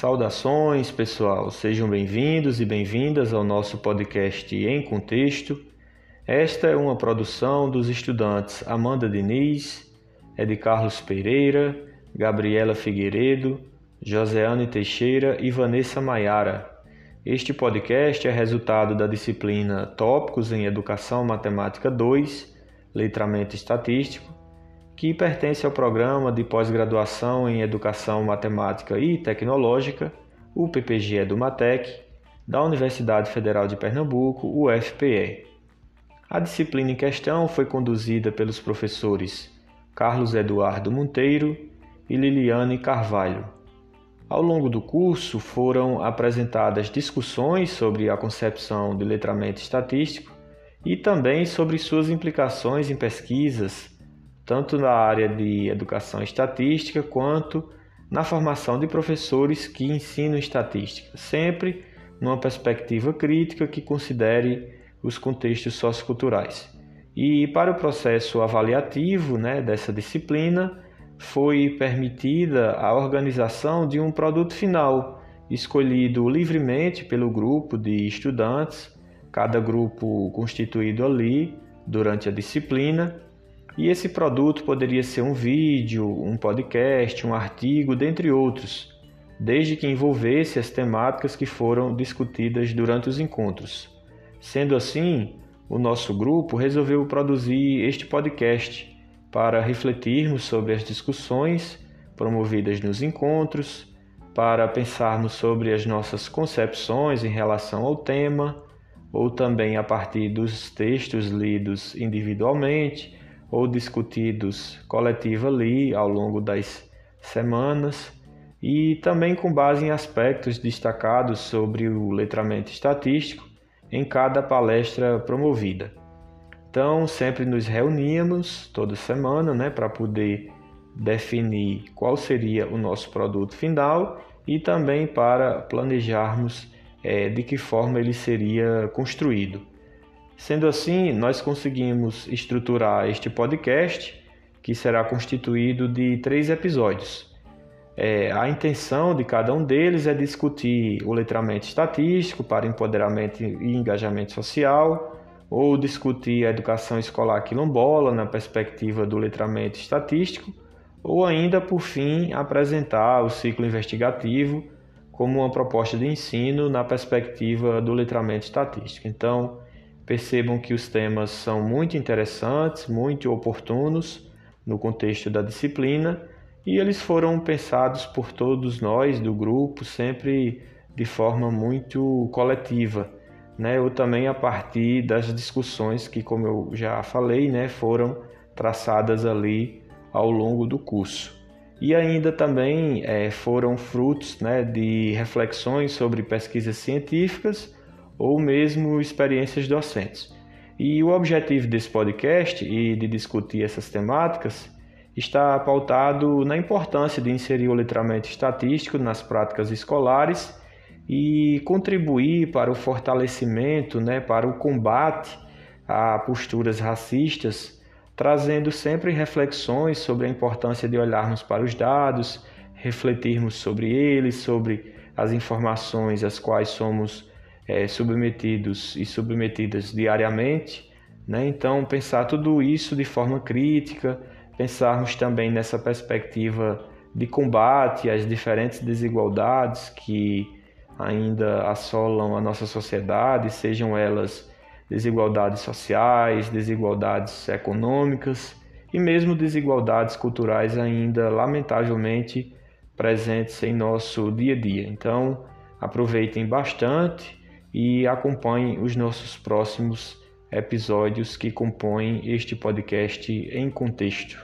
Saudações, pessoal. Sejam bem-vindos e bem-vindas ao nosso podcast Em Contexto. Esta é uma produção dos estudantes Amanda Diniz, Ed Carlos Pereira, Gabriela Figueiredo, Joseane Teixeira e Vanessa Maiara. Este podcast é resultado da disciplina Tópicos em Educação Matemática 2, Letramento Estatístico, que pertence ao programa de pós-graduação em Educação Matemática e Tecnológica, o PPG Edumatec, da Universidade Federal de Pernambuco, UFPE. A disciplina em questão foi conduzida pelos professores Carlos Eduardo Monteiro e Liliane Carvalho. Ao longo do curso foram apresentadas discussões sobre a concepção de letramento estatístico e também sobre suas implicações em pesquisas tanto na área de educação estatística quanto na formação de professores que ensinam estatística, sempre numa perspectiva crítica que considere os contextos socioculturais. E para o processo avaliativo né, dessa disciplina, foi permitida a organização de um produto final, escolhido livremente pelo grupo de estudantes, cada grupo constituído ali durante a disciplina, e esse produto poderia ser um vídeo, um podcast, um artigo, dentre outros, desde que envolvesse as temáticas que foram discutidas durante os encontros. Sendo assim, o nosso grupo resolveu produzir este podcast para refletirmos sobre as discussões promovidas nos encontros, para pensarmos sobre as nossas concepções em relação ao tema, ou também a partir dos textos lidos individualmente ou discutidos coletiva ali ao longo das semanas e também com base em aspectos destacados sobre o letramento estatístico em cada palestra promovida. Então, sempre nos reuníamos toda semana né, para poder definir qual seria o nosso produto final e também para planejarmos é, de que forma ele seria construído. Sendo assim, nós conseguimos estruturar este podcast, que será constituído de três episódios. É, a intenção de cada um deles é discutir o letramento estatístico para empoderamento e engajamento social, ou discutir a educação escolar quilombola na perspectiva do letramento estatístico, ou ainda, por fim, apresentar o ciclo investigativo como uma proposta de ensino na perspectiva do letramento estatístico. Então, Percebam que os temas são muito interessantes, muito oportunos no contexto da disciplina e eles foram pensados por todos nós do grupo sempre de forma muito coletiva, né? Ou também a partir das discussões que, como eu já falei, né, foram traçadas ali ao longo do curso. E ainda também é, foram frutos né, de reflexões sobre pesquisas científicas ou mesmo experiências docentes. E o objetivo desse podcast e de discutir essas temáticas está pautado na importância de inserir o letramento estatístico nas práticas escolares e contribuir para o fortalecimento, né, para o combate a posturas racistas, trazendo sempre reflexões sobre a importância de olharmos para os dados, refletirmos sobre eles, sobre as informações às quais somos é, submetidos e submetidas diariamente. Né? Então, pensar tudo isso de forma crítica, pensarmos também nessa perspectiva de combate às diferentes desigualdades que ainda assolam a nossa sociedade, sejam elas desigualdades sociais, desigualdades econômicas e mesmo desigualdades culturais ainda lamentavelmente presentes em nosso dia a dia. Então, aproveitem bastante e acompanhe os nossos próximos episódios que compõem este podcast em contexto.